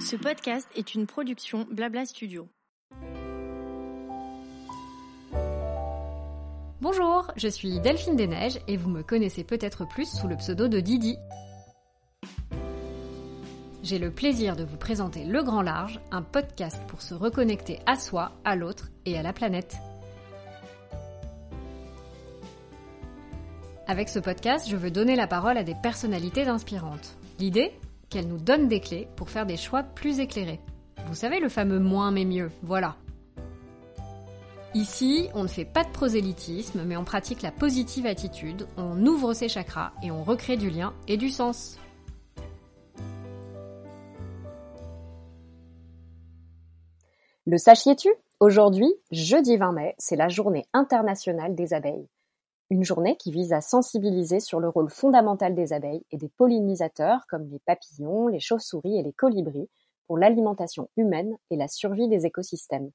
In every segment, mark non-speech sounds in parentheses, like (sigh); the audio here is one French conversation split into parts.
Ce podcast est une production Blabla Studio. Bonjour, je suis Delphine Desneiges et vous me connaissez peut-être plus sous le pseudo de Didi. J'ai le plaisir de vous présenter Le Grand Large, un podcast pour se reconnecter à soi, à l'autre et à la planète. Avec ce podcast, je veux donner la parole à des personnalités inspirantes. L'idée Qu'elles nous donnent des clés pour faire des choix plus éclairés. Vous savez le fameux moins mais mieux, voilà. Ici, on ne fait pas de prosélytisme, mais on pratique la positive attitude, on ouvre ses chakras et on recrée du lien et du sens. Le sachiez-tu? Aujourd'hui, jeudi 20 mai, c'est la journée internationale des abeilles. Une journée qui vise à sensibiliser sur le rôle fondamental des abeilles et des pollinisateurs comme les papillons, les chauves-souris et les colibris pour l'alimentation humaine et la survie des écosystèmes.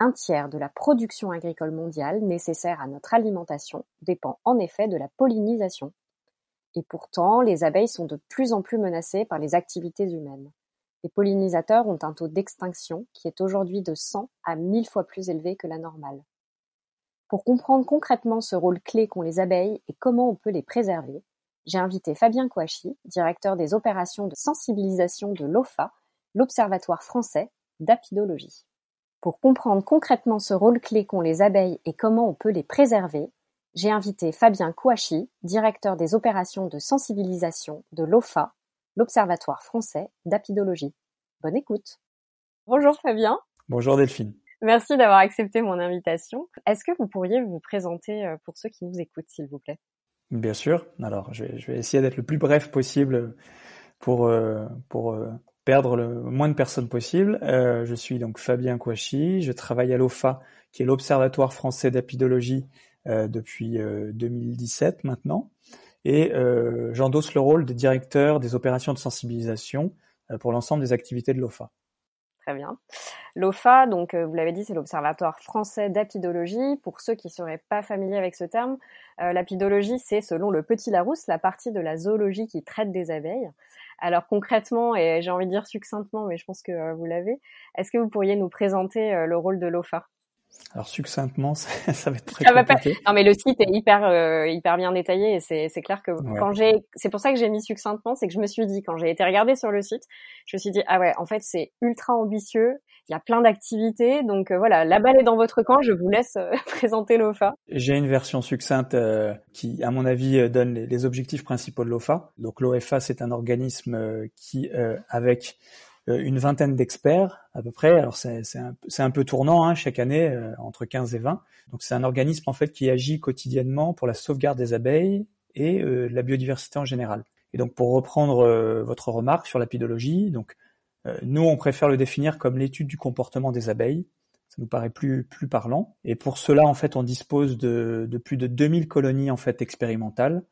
Un tiers de la production agricole mondiale nécessaire à notre alimentation dépend en effet de la pollinisation. Et pourtant, les abeilles sont de plus en plus menacées par les activités humaines. Les pollinisateurs ont un taux d'extinction qui est aujourd'hui de 100 à 1000 fois plus élevé que la normale. Pour comprendre concrètement ce rôle clé qu'ont les abeilles et comment on peut les préserver, j'ai invité Fabien Kouachi, directeur des opérations de sensibilisation de l'OFA, l'Observatoire français d'apidologie. Pour comprendre concrètement ce rôle clé qu'ont les abeilles et comment on peut les préserver, j'ai invité Fabien Kouachi, directeur des opérations de sensibilisation de l'OFA, l'Observatoire français d'apidologie. Bonne écoute. Bonjour Fabien. Bonjour Delphine. Merci d'avoir accepté mon invitation. Est-ce que vous pourriez vous présenter euh, pour ceux qui nous écoutent, s'il vous plaît? Bien sûr. Alors, je vais, essayer d'être le plus bref possible pour, euh, pour euh, perdre le moins de personnes possible. Je suis donc Fabien Kouachi, je travaille à l'OFA, qui est l'Observatoire français d'apidologie depuis 2017 euh, maintenant, et j'endosse le rôle de directeur des opérations de sensibilisation pour l'ensemble des activités de l'OFA. Très bien. L'OFA, donc vous l'avez dit, c'est l'Observatoire français d'apidologie. Pour ceux qui ne seraient pas familiers avec ce terme, l'apidologie, c'est selon le Petit Larousse la partie de la zoologie qui traite des abeilles. Alors concrètement, et j'ai envie de dire succinctement, mais je pense que euh, vous l'avez, est-ce que vous pourriez nous présenter euh, le rôle de l'OFA alors succinctement, (laughs) ça, ça, va être très compliqué. Non, mais le site est hyper euh, hyper bien détaillé et c'est c'est clair que quand j'ai c'est pour ça que j'ai mis succinctement, c'est que je me suis dit quand j'ai été regarder sur le site, je me suis dit ah ouais, en fait c'est ultra ambitieux, il y a plein d'activités, donc euh, voilà, la balle est dans votre camp, je vous laisse euh, (laughs) présenter l'OFA. J'ai une version succincte qui, à mon avis, donne les, les objectifs principaux de l'OFA. Donc l'OFA, c'est un organisme qui, avec une vingtaine d'experts à peu près. Alors c'est un, un, peu tournant hein, chaque année, euh, entre 15 et 20. Donc c'est un organisme en fait qui agit quotidiennement pour la sauvegarde des abeilles et euh, la biodiversité en général. Et donc pour reprendre votre remarque sur l'apidologie, donc nous on préfère le définir comme l'étude du comportement des abeilles. Ça nous paraît plus plus parlant. Et pour cela en fait on dispose de, de plus de 2000 colonies en fait expérimentales,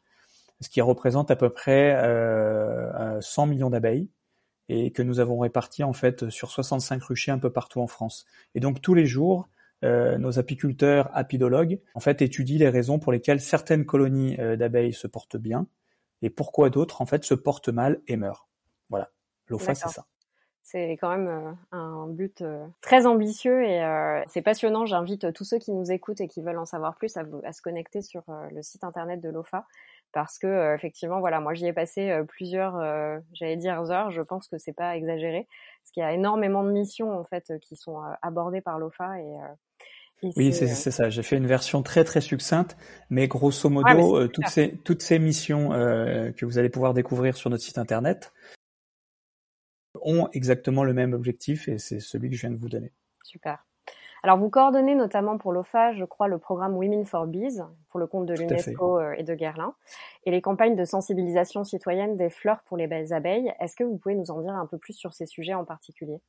ce qui représente à peu près 100 millions d'abeilles et que nous avons réparti en fait sur 65 ruchers un peu partout en France. Et donc tous les jours, euh, nos apiculteurs apidologues en fait étudient les raisons pour lesquelles certaines colonies euh, d'abeilles se portent bien et pourquoi d'autres en fait se portent mal et meurent. Voilà, l'OFA c'est ça. C'est quand même euh, un but très ambitieux et c'est passionnant. J'invite tous ceux qui nous écoutent et qui veulent en savoir plus à, à se connecter sur le site internet de l'OFA parce que euh, effectivement voilà moi j'y ai passé euh, plusieurs euh, j'allais dire heures je pense que c'est pas exagéré parce qu'il y a énormément de missions en fait qui sont abordées par l'OFA et oui, c'est ça. J'ai fait une version très très succincte, mais grosso modo, toutes ces toutes ces missions que vous allez pouvoir découvrir sur notre site internet ont exactement le même objectif et c'est celui que je viens de vous donner. Super. Alors, vous coordonnez notamment pour l'OFA, je crois, le programme Women for Bees, pour le compte de l'UNESCO euh, et de Guerlain, et les campagnes de sensibilisation citoyenne des fleurs pour les belles abeilles. Est-ce que vous pouvez nous en dire un peu plus sur ces sujets en particulier?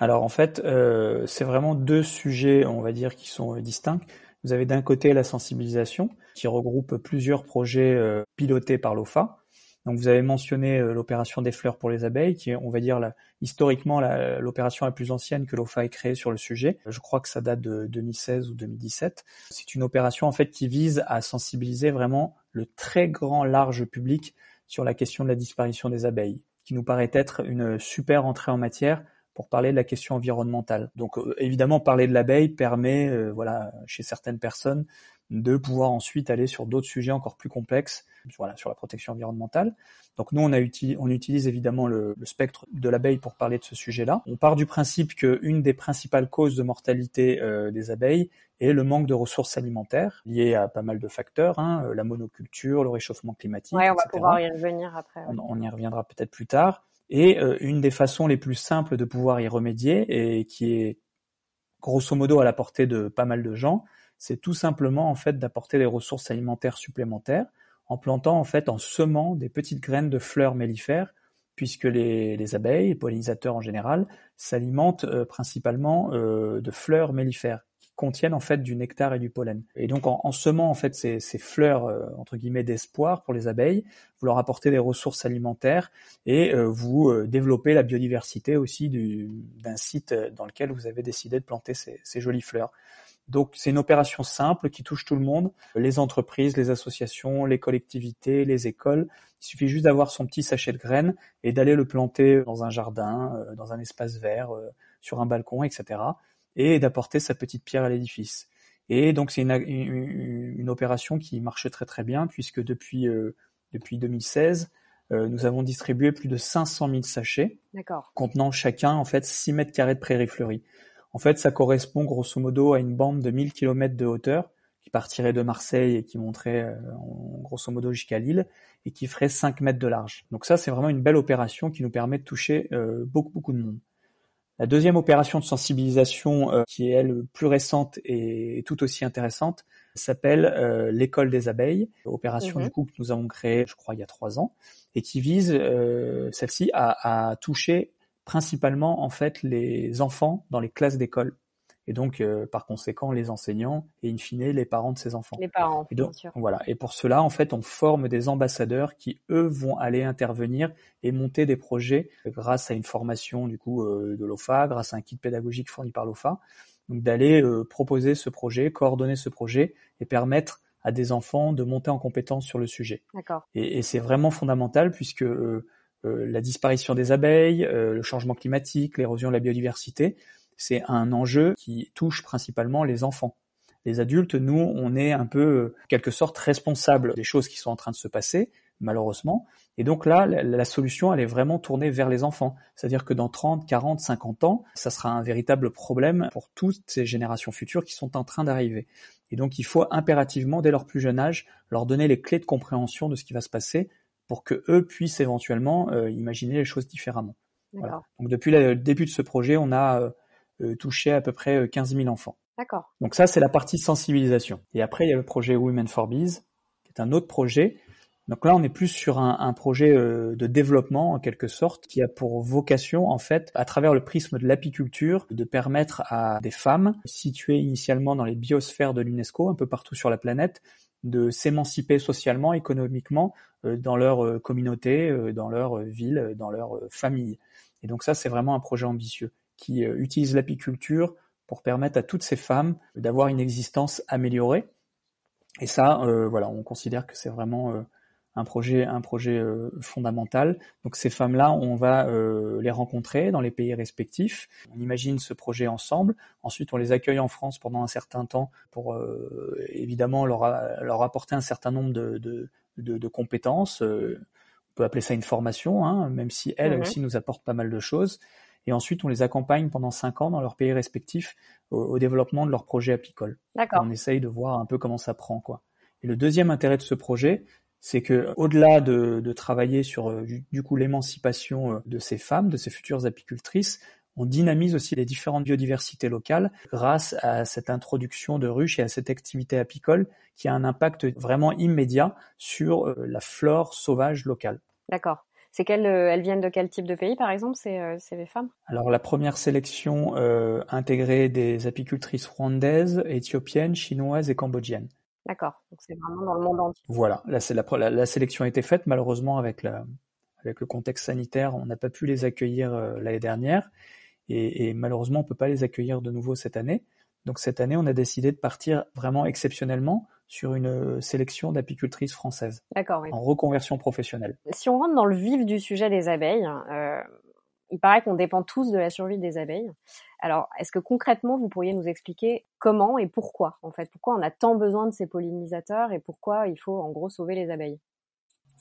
Alors, en fait, euh, c'est vraiment deux sujets, on va dire, qui sont euh, distincts. Vous avez d'un côté la sensibilisation, qui regroupe plusieurs projets pilotés par l'OFA, donc vous avez mentionné euh, l'opération des fleurs pour les abeilles, qui est, on va dire, historiquement l'opération la, plus ancienne que l'OFA ait créée sur le sujet. Je crois que ça date de 2016 ou 2017. C'est une opération en fait qui vise à sensibiliser vraiment le très grand large public sur la question de la disparition des abeilles, qui nous paraît être une super entrée en matière pour parler de la question environnementale. Donc euh, évidemment, parler de l'abeille permet, euh, voilà, chez certaines personnes, de pouvoir ensuite aller sur d'autres sujets encore plus complexes, voilà, sur la protection environnementale. Donc nous, on, a on utilise évidemment le, le spectre de l'abeille pour parler de ce sujet-là. On part du principe qu'une des principales causes de mortalité euh, des abeilles est le manque de ressources alimentaires, lié à pas mal de facteurs, hein, la monoculture, le réchauffement climatique. Ouais, on va pouvoir y revenir après. On, on, y reviendra peut-être plus tard. Et euh, une des façons les plus simples de pouvoir y remédier, et qui est grosso modo à la portée de pas mal de gens, c'est tout simplement en fait d'apporter des ressources alimentaires supplémentaires en plantant en fait en semant des petites graines de fleurs mellifères puisque les, les abeilles, les pollinisateurs en général, s'alimentent euh, principalement euh, de fleurs mellifères qui contiennent en fait du nectar et du pollen. Et donc en, semant en fait ces, fleurs euh, entre guillemets d'espoir pour les abeilles, vous leur apportez des ressources alimentaires et euh, vous développez la biodiversité aussi d'un site dans lequel vous avez décidé de planter ces jolies fleurs. Donc c'est une opération simple qui touche tout le monde, les entreprises, les associations, les collectivités, les écoles. Il suffit juste d'avoir son petit sachet de graines et d'aller le planter dans un jardin, euh, dans un espace vert, euh, sur un balcon, etc. Et d'apporter sa petite pierre à l'édifice. Et donc c'est une, une, une, opération qui marche très très bien puisque depuis, euh, depuis 2016, euh, nous avons distribué plus de 500 000 sachets contenant chacun en fait 6 mètres carrés de prairies fleuries. En fait, ça correspond grosso modo à une bande de 1000 km de hauteur qui partirait de Marseille et qui monterait euh, grosso modo jusqu'à Lille et qui ferait 5 mètres de large. Donc ça, c'est vraiment une belle opération qui nous permet de toucher euh, beaucoup, beaucoup de monde. La deuxième opération de sensibilisation, euh, qui est elle plus récente et tout aussi intéressante, s'appelle euh, l'école des abeilles, opération mmh. du coup que nous avons créée, je crois, il y a trois ans, et qui vise euh, celle-ci à, à, toucher principalement en fait les enfants dans les classes d'école et donc euh, par conséquent les enseignants et in fine les parents de ces enfants. Les parents, et donc, bien sûr. Voilà. Et pour cela, en fait, on forme des ambassadeurs qui eux vont aller intervenir et monter des projets grâce à une formation du coup euh, de l'OFA, grâce à un kit pédagogique fourni par l'OFA, donc d'aller euh, proposer ce projet, coordonner ce projet et permettre à des enfants de monter en compétence sur le sujet. D'accord. Et, et c'est vraiment fondamental puisque euh, la disparition des abeilles, euh, le changement climatique, l'érosion de la biodiversité, c'est un enjeu qui touche principalement les enfants. Les adultes, nous, on est un peu, quelque sorte, responsables des choses qui sont en train de se passer, malheureusement. Et donc là, la solution, elle est vraiment tournée vers les enfants. C'est-à-dire que dans 30, 40, 50 ans, ça sera un véritable problème pour toutes ces générations futures qui sont en train d'arriver. Et donc, il faut impérativement, dès leur plus jeune âge, leur donner les clés de compréhension de ce qui va se passer pour que eux puissent éventuellement euh, imaginer les choses différemment. Voilà. Donc depuis le début de ce projet, on a euh, touché à peu près 15 000 enfants. D'accord. Donc ça, c'est la partie sensibilisation. Et après, il y a le projet Women for Bees, qui est un autre projet. Donc là, on est plus sur un, un projet euh, de développement, en quelque sorte, qui a pour vocation, en fait, à travers le prisme de l'apiculture, de permettre à des femmes situées initialement dans les biosphères de l'UNESCO, un peu partout sur la planète, de s'émanciper socialement, économiquement euh, dans leur euh, communauté, euh, dans leur ville, dans leur famille. Et donc ça, c'est vraiment un projet ambitieux qui utilise l'apiculture pour permettre à toutes ces femmes d'avoir une existence améliorée. Et ça, euh, voilà, on considère que c'est vraiment euh, un projet, un projet euh, fondamental. Donc ces femmes-là, on va les rencontrer dans les pays respectifs. On imagine ce projet ensemble. Ensuite, on les accueille en France pendant un certain temps pour évidemment leur, leur apporter un certain nombre de, de, de, de compétences. on peut appeler ça une formation, hein, même si elles mmh. aussi nous apportent pas mal de choses et ensuite on les accompagne pendant cinq ans dans leur pays respectif au, au développement de leur projet apicole. On essaye de voir un peu comment ça prend quoi. Et le deuxième intérêt de ce projet, c'est que au-delà de, de, travailler sur euh, du coup l'émancipation euh, de ces femmes, de ces futures apicultrices, on dynamise aussi les différentes biodiversités locales grâce à cette introduction de ruches et à cette activité apicole qui a un impact vraiment immédiat sur euh, la flore sauvage locale. D'accord. C'est qu'elles euh, elles viennent de quel type de pays, par exemple, ces, euh, ces femmes? Alors la première sélection euh, intégrait des apicultrices rwandaises, éthiopiennes, chinoises et cambodgiennes. D'accord, donc c'est vraiment dans le monde entier. Voilà, là, la, la, la, sélection a été faite, malheureusement avec, la, avec le contexte sanitaire, on n'a pas pu les accueillir euh, l'année dernière, et, et, malheureusement on peut pas les accueillir de nouveau cette année. Donc cette année, on a décidé de partir vraiment exceptionnellement sur une sélection d'apicultrices françaises. D'accord, oui. En reconversion professionnelle. Si on rentre dans le vif du sujet des abeilles, euh, il paraît qu'on dépend tous de la survie des abeilles. Alors, est-ce que concrètement, vous pourriez nous expliquer comment et pourquoi, en fait, pourquoi on a tant besoin de ces pollinisateurs et pourquoi il faut, en gros, sauver les abeilles?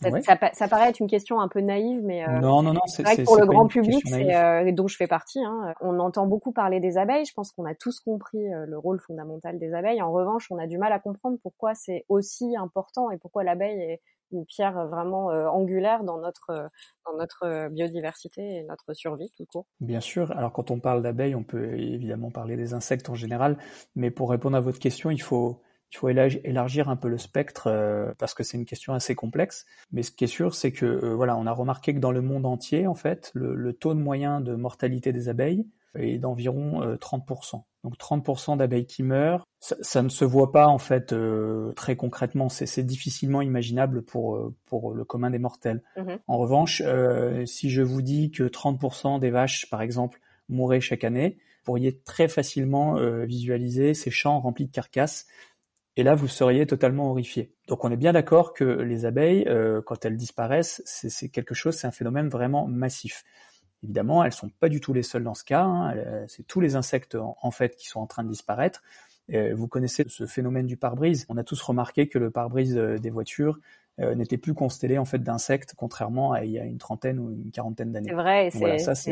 Ça, Ouais. ça, ça paraît être une question un peu naïve, mais euh, non, non, non, c'est vrai que pour le grand public, euh, dont je fais partie, hein, on entend beaucoup parler des abeilles. Je pense qu'on a tous compris euh, le rôle fondamental des abeilles. En revanche, on a du mal à comprendre pourquoi c'est aussi important et pourquoi l'abeille est une pierre vraiment angulaire dans notre biodiversité et notre survie tout court. Bien sûr. Alors, quand on parle d'abeilles, on peut évidemment parler des insectes en général, mais pour répondre à votre question, il faut, il faut élargir- un peu le spectre parce que c'est une question assez complexe. Mais ce qui est sûr, c'est que voilà, on a remarqué que dans le monde entier, en fait, le, le taux de moyen de mortalité des abeilles est d'environ euh, 30%. Donc 30% d'abeilles qui meurent, ça, ça ne se voit pas en fait euh, très concrètement. C'est difficilement imaginable pour euh, pour le commun des mortels. Mhm. En revanche, euh, si je vous dis que 30% des vaches, par exemple, mouraient chaque année, vous pourriez très facilement euh, visualiser ces champs remplis de carcasses. Et là, vous seriez totalement horrifié. Donc, on est bien d'accord que les abeilles, euh, quand elles disparaissent, c'est quelque chose, c'est un phénomène vraiment massif. Évidemment, elles sont pas du tout les seules dans ce cas. hein. Elles- C'est tous les insectes en, en fait qui sont en train de disparaître. Euh, vous connaissez ce phénomène du pare-brise. On a tous remarqué que le pare-brise euh, des voitures euh, n'était plus constellé en fait d'insectes, contrairement à il y a une trentaine ou une quarantaine d'années. C'est vrai voilà, c'est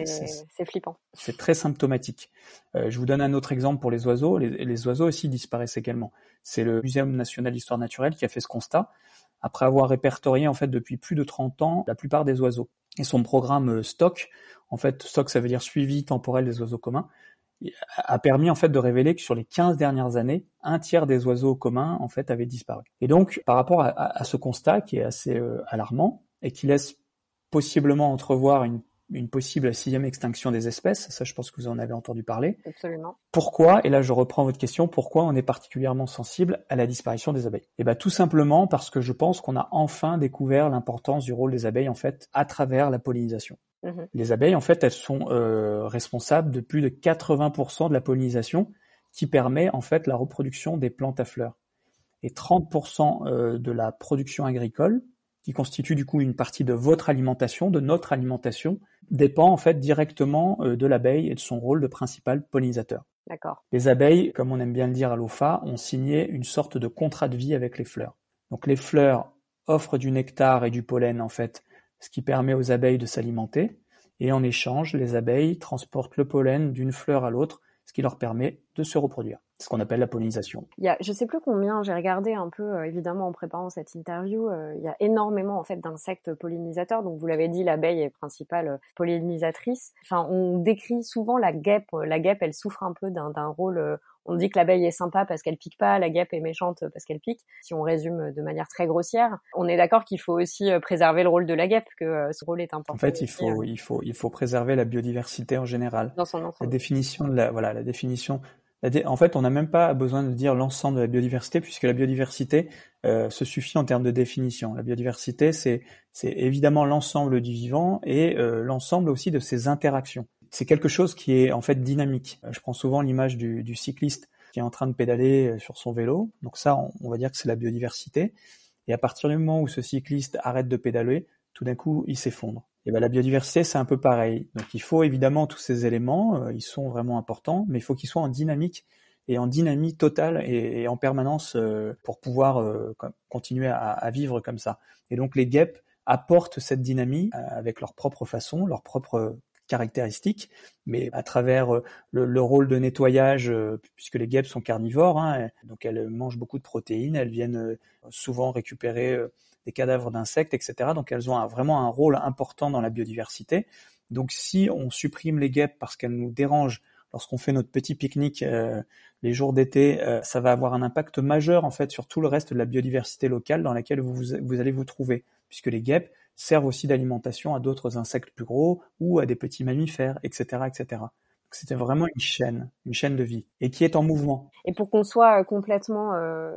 c'est flippant. C'est très symptomatique. Euh, je vous donne un autre exemple pour les oiseaux. Les, les oiseaux aussi disparaissent également. C'est le Muséum national d'histoire naturelle qui a fait ce constat après avoir répertorié en fait depuis plus de 30 ans la plupart des oiseaux. Et son programme euh, STOC, en fait STOC ça veut dire suivi temporel des oiseaux communs, a permis en fait de révéler que sur les 15 dernières années, un tiers des oiseaux communs en fait avaient disparu. Et donc par rapport à, à- à ce constat qui est assez euh, alarmant et qui laisse possiblement entrevoir une, une possible sixième extinction des espèces, ça je pense que vous en avez entendu parler. Absolument. Pourquoi, et là je reprends votre question, pourquoi on est particulièrement sensible à la disparition des abeilles? Eh bien tout simplement parce que je pense qu'on a enfin découvert l'importance du rôle des abeilles en fait à travers la pollinisation. Mhm. Les abeilles en fait elles sont euh, responsables de plus de 80% de la pollinisation qui permet en fait la reproduction des plantes à fleurs. Et 30% euh, de la production agricole, qui constitue du coup une partie de votre alimentation, de notre alimentation, dépend en fait directement euh, de l'abeille et de son rôle de principal pollinisateur. D'accord. Les abeilles, comme on aime bien le dire à l'OFA, ont signé une sorte de contrat de vie avec les fleurs. Donc les fleurs offrent du nectar et du pollen en fait, ce qui permet aux abeilles de s'alimenter. Et en échange, les abeilles transportent le pollen d'une fleur à l'autre, ce qui leur permet de se reproduire. C'est ce qu'on appelle la pollinisation. Il y a, je sais plus combien, j'ai regardé un peu, euh, évidemment, en préparant cette interview, euh, il y a énormément, en fait, d'insectes pollinisateurs. Donc, vous l'avez dit, l'abeille est principale euh, pollinisatrice. Enfin, on décrit souvent la guêpe. La guêpe, elle souffre un peu d'un rôle, on dit que l'abeille est sympa parce qu'elle pique pas, la guêpe est méchante parce qu'elle pique. Si on résume de manière très grossière, on est d'accord qu'il faut aussi euh, préserver le rôle de la guêpe, que euh, ce rôle est important. En fait, il aussi, faut, il faut, il faut préserver la biodiversité en général. dans son La ensemble. définition de la, voilà, la définition. la dé- en fait, on n'a même pas besoin de dire l'ensemble de la biodiversité, puisque la biodiversité euh, se suffit en termes de définition. La biodiversité, c'est, c'est évidemment l'ensemble du vivant et euh, l'ensemble aussi de ses interactions. C'est quelque chose qui est en fait dynamique. Euh, Je prends souvent l'image du, cycliste qui est en train de pédaler euh, sur son vélo. Donc ça, on, va dire que c'est la biodiversité. Et à partir du moment où ce cycliste arrête de pédaler, tout d'un coup, il s'effondre. Et ben la biodiversité, c'est un peu pareil. Donc il faut évidemment tous ces éléments, euh, ils sont vraiment importants, mais il faut qu'ils soient en dynamique et en dynamique totale et, en permanence pour pouvoir co- continuer à, vivre comme ça. Et donc les guêpes apportent cette dynamique avec leur propre façon, leurs propres caractéristiques, mais à travers euh, le, le rôle de nettoyage, euh, puisque les guêpes sont carnivores, hein, donc elles mangent beaucoup de protéines, elles viennent euh, souvent récupérer des cadavres d'insectes, etc. Donc elles ont vraiment un rôle important dans la biodiversité. Donc si on supprime les guêpes parce qu'elles nous dérangent lorsqu'on fait notre petit pique-nique les jours d'été, ça va avoir un impact majeur en fait sur tout le reste de la biodiversité locale dans laquelle vous, vous allez vous trouver, puisque les guêpes servent aussi d'alimentation à d'autres insectes plus gros ou à des petits mammifères, etc., etc. C'était vraiment une chaîne, une chaîne de vie, et qui est en mouvement. Et pour qu'on soit euh, complètement euh,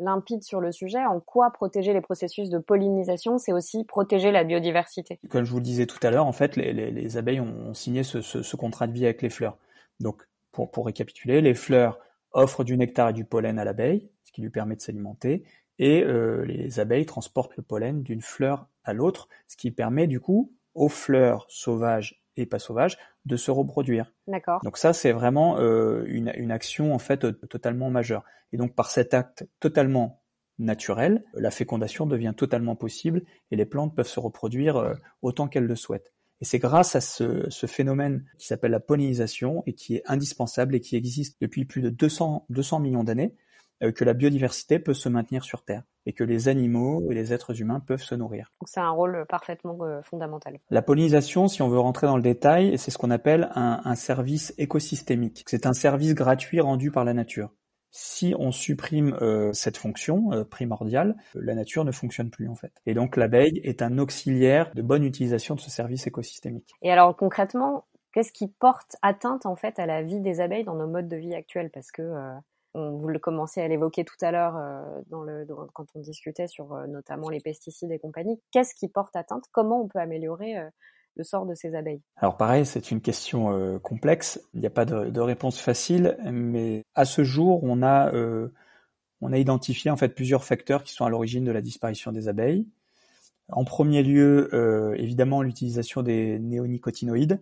limpide sur le sujet, en quoi protéger les processus de pollinisation, c'est aussi protéger la biodiversité? Comme je vous le disais tout à l'heure, en fait, les, les, les abeilles ont, ont signé ce, ce, ce contrat de vie avec les fleurs. Donc, pour, pour récapituler, les fleurs offrent du nectar et du pollen à l'abeille, ce qui lui permet de s'alimenter, et euh, les abeilles transportent le pollen d'une fleur à l'autre, ce qui permet du coup aux fleurs sauvages et pas sauvages de se reproduire. D'accord. Donc ça, c'est vraiment euh, une, une action en fait euh, totalement majeure. Et donc par cet acte totalement naturel, la fécondation devient totalement possible et les plantes peuvent se reproduire euh, autant qu'elles le souhaitent. Et c'est grâce à ce, ce phénomène qui s'appelle la pollinisation et qui est indispensable et qui existe depuis plus de 200, 200 millions d'années que la biodiversité peut se maintenir sur Terre et que les animaux et les êtres humains peuvent se nourrir. Donc c'est un rôle parfaitement euh, fondamental. La pollinisation, si on veut rentrer dans le détail, c'est ce qu'on appelle un, un service écosystémique. C'est un service gratuit rendu par la nature. Si on supprime euh, cette fonction euh, primordiale, la nature ne fonctionne plus en fait. Et donc l'abeille est un auxiliaire de bonne utilisation de ce service écosystémique. Et alors concrètement, qu'est-ce qui porte atteinte en fait à la vie des abeilles dans nos modes de vie actuels? Parce que euh, on, vous le commencez à l'évoquer tout à l'heure euh, dans le quand on discutait sur euh, notamment les pesticides et compagnie. Qu'est-ce qui porte atteinte? Comment on peut améliorer euh, le sort de ces abeilles? Alors pareil, c'est une question euh, complexe. Il n'y a pas de, réponse facile, mais à ce jour, on a on a identifié en fait plusieurs facteurs qui sont à l'origine de la disparition des abeilles. En premier lieu, euh, évidemment, l'utilisation des néonicotinoïdes,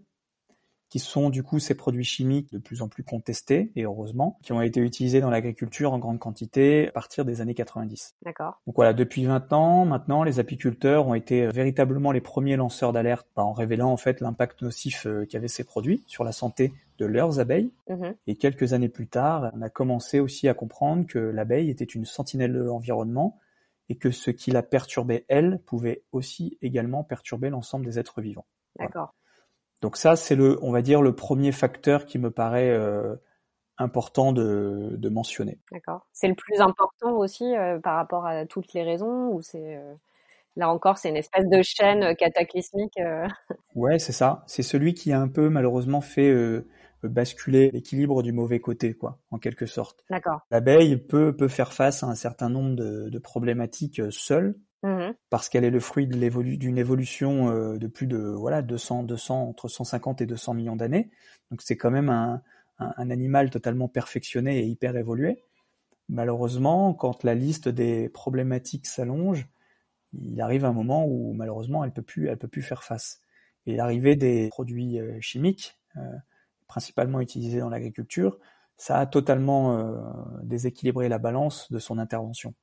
qui sont du coup ces produits chimiques de plus en plus contestés, et heureusement, qui ont été utilisés dans l'agriculture en grande quantité à partir des années 90. D'accord. Donc voilà, depuis 20 ans, maintenant, les apiculteurs ont été véritablement les premiers lanceurs d'alerte bah, en révélant en fait l'impact nocif euh, qu'avaient ces produits sur la santé de leurs abeilles. Mmh. Et quelques années plus tard, on a commencé aussi à comprendre que l'abeille était une sentinelle de l'environnement et que ce qui la perturbait, elle, pouvait aussi également perturber l'ensemble des êtres vivants. D'accord. Donc ça, c'est le, on va dire, le premier facteur qui me paraît euh, important de, de mentionner. D'accord. C'est le plus important aussi euh, par rapport à toutes les raisons ou c'est euh, là encore c'est une espèce de chaîne cataclysmique. euh? (laughs) Ouais, c'est ça. C'est celui qui a un peu malheureusement fait euh, basculer l'équilibre du mauvais côté, quoi, en quelque sorte. D'accord. L'abeille peut peut faire face à un certain nombre de, de problématiques euh, seule Mhm. parce qu'elle est le fruit d'une évolution euh, de plus de voilà 200 200 entre 150 et 200 millions d'années. Donc c'est quand même un, animal totalement perfectionné et hyper évolué. Malheureusement, quand la liste des problématiques s'allonge, il arrive un moment où malheureusement elle peut plus elle peut plus faire face. Et l'arrivée des produits euh, chimiques, euh, principalement utilisés dans l'agriculture, ça a totalement déséquilibré la balance de son intervention.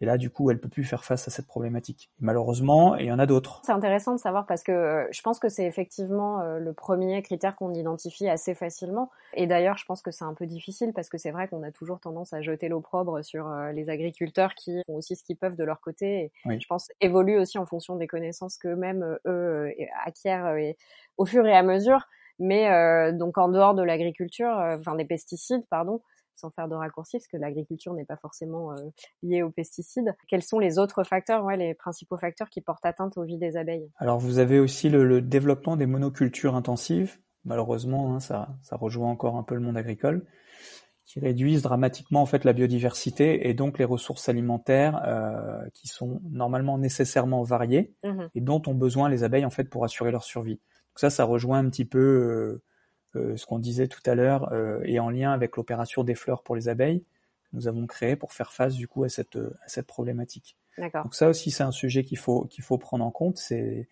Et là, du coup, elle peut plus faire face à cette problématique. Et malheureusement, il y en a d'autres. C'est intéressant de savoir parce que euh, je pense que c'est effectivement euh, le premier critère qu'on identifie assez facilement. Et d'ailleurs, je pense que c'est un peu difficile parce que c'est vrai qu'on a toujours tendance à jeter l'opprobre sur euh, les agriculteurs qui font aussi ce qu'ils peuvent de leur côté. Et Oui. Je pense évoluent aussi en fonction des connaissances qu'eux-mêmes eux acquièrent et- au fur et à mesure. Mais euh, donc en dehors de l'agriculture, euh, enfin des pesticides, pardon, sans faire de raccourcis, parce que l'agriculture n'est pas forcément euh, liée aux pesticides. Quels sont les autres facteurs, ouais, les principaux facteurs qui portent atteinte aux vies des abeilles? Alors, vous avez aussi le, le développement des monocultures intensives. Malheureusement, hein, ça, ça rejoint encore un peu le monde agricole, qui réduisent dramatiquement en fait la biodiversité et donc les ressources alimentaires euh, qui sont normalement nécessairement variées Mhm. et dont ont besoin les abeilles en fait pour assurer leur survie. Donc ça, ça rejoint un petit peu euh, ce qu'on disait tout à l'heure euh, et en lien avec l'opération des fleurs pour les abeilles que nous avons créée pour faire face du coup à cette à cette problématique. Donc ça aussi, c'est un sujet qu'il faut qu'il faut prendre en compte. C'est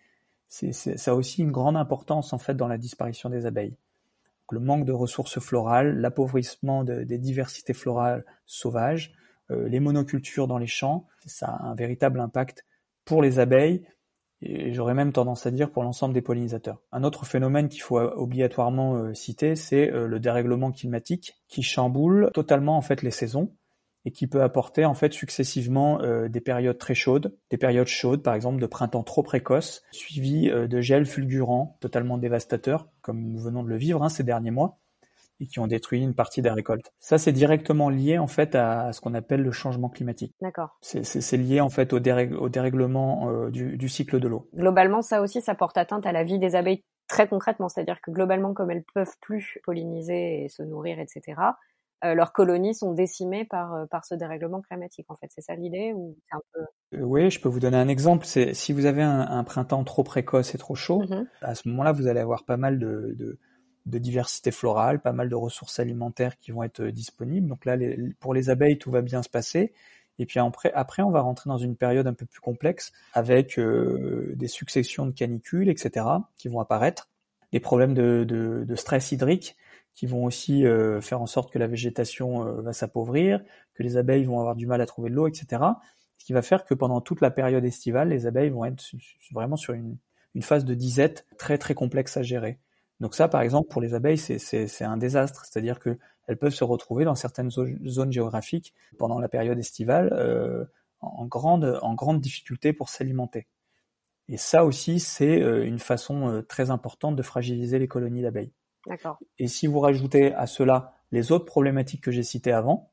c'est c'est- ça a aussi une grande importance en fait dans la disparition des abeilles. Donc, le manque de ressources florales, l'appauvrissement de- des diversités florales sauvages, euh, les monocultures dans les champs, ça a un véritable impact pour les abeilles et j'aurais même tendance à dire pour l'ensemble des pollinisateurs. Un autre phénomène qu'il faut obligatoirement euh, citer, c'est euh, le dérèglement climatique qui chamboule totalement en fait les saisons et qui peut apporter en fait successivement euh, des périodes très chaudes, des périodes chaudes par exemple de printemps trop précoce, suivies euh, de gels fulgurants totalement dévastateurs, comme nous venons de le vivre hein, ces derniers mois, et qui ont détruit une partie des récoltes. Ça c'est directement lié en fait à, à ce qu'on appelle le changement climatique. D'accord. C'est- lié en fait au, dérèg- au dérèglement euh, du, du cycle de l'eau. Globalement, ça aussi, ça porte atteinte à la vie des abeilles très concrètement. C'est-à-dire que globalement, comme elles peuvent plus polliniser et se nourrir, etc., euh, leurs colonies sont décimées par, euh, par ce dérèglement climatique. En fait, c'est ça l'idée ou c'est un peu... Oui, je peux vous donner un exemple. C'est si vous avez un, un printemps trop précoce et trop chaud, Mhm. à ce moment-là, vous allez avoir pas mal de, de, de diversité florale, pas mal de ressources alimentaires qui vont être disponibles. Donc là, pour les abeilles, tout va bien se passer. Et puis après, après, on va rentrer dans une période un peu plus complexe avec euh, des successions de canicules, etc., qui vont apparaître, des problèmes de, stress hydrique qui vont aussi euh, faire en sorte que la végétation euh, va s'appauvrir, que les abeilles vont avoir du mal à trouver de l'eau, etc. Ce qui va faire que pendant toute la période estivale, les abeilles vont être vraiment sur une phase de disette très très complexe à gérer. Donc ça, par exemple, pour les abeilles, c'est un désastre. C'est-à-dire que elles peuvent se retrouver dans certaines zones géographiques pendant la période estivale euh, en, grande, en grande difficulté pour s'alimenter. Et ça aussi, c'est euh, une façon euh, très importante de fragiliser les colonies d'abeilles. D'accord. Et si vous rajoutez à cela les autres problématiques que j'ai citées avant,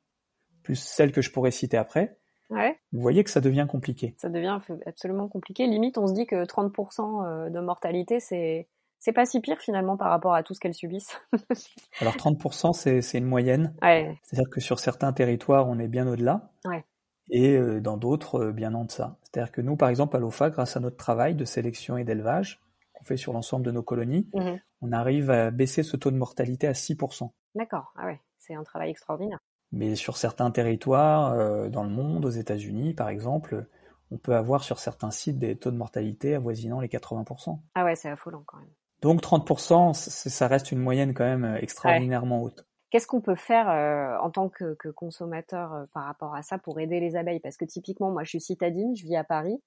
plus celles que je pourrais citer après, ouais. vous voyez que ça devient compliqué. Ça devient absolument compliqué. Limite, on se dit que 30% de mortalité, c'est c'est pas si pire finalement par rapport à tout ce qu'elles subissent. (laughs) Alors 30%, c'est une moyenne. Ouais. C'est-à-dire que sur certains territoires, on est bien au-delà. Ouais. Et euh, dans d'autres, euh, bien en deçà. C'est-à-dire que nous, par exemple, à l'OFA, grâce à notre travail de sélection et d'élevage qu'on fait sur l'ensemble de nos colonies, mmh on arrive à baisser ce taux de mortalité à 6%. D'accord, ah ouais, c'est un travail extraordinaire. Mais sur certains territoires, euh, dans le monde, aux États-Unis par exemple, on peut avoir sur certains sites des taux de mortalité avoisinant les 80%. Ah ouais, c'est affolant quand même. Donc 30%, ça reste une moyenne quand même euh, extraordinairement haute. Qu'est-ce qu'on peut faire euh, en tant que, que consommateur euh, par rapport à ça pour aider les abeilles? Parce que typiquement, moi, je suis citadine, je vis à Paris.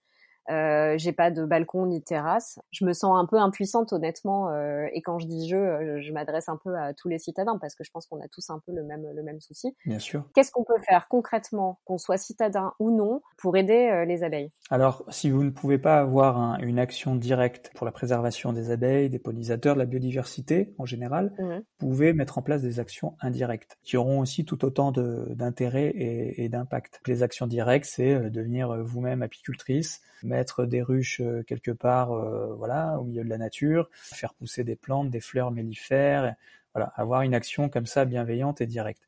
Euh, j'ai pas de balcon ni de terrasse. Je me sens un peu impuissante honnêtement. Euh, et quand je dis je, euh, je m'adresse un peu à tous les citadins parce que je pense qu'on a tous un peu le même le même souci. Bien sûr. Qu'est-ce qu'on peut faire concrètement, qu'on soit citadin ou non, pour aider euh, les abeilles? Alors, si vous ne pouvez pas avoir un, une action directe pour la préservation des abeilles, des pollinisateurs, de la biodiversité en général, mmh. vous pouvez mettre en place des actions indirectes qui auront aussi tout autant d'intérêt et, et d'impact. Les actions directes, c'est devenir vous-même apicultrice mettre des ruches euh, quelque part, euh, voilà, au milieu de la nature, faire pousser des plantes, des fleurs mellifères, voilà, avoir une action comme ça bienveillante et directe.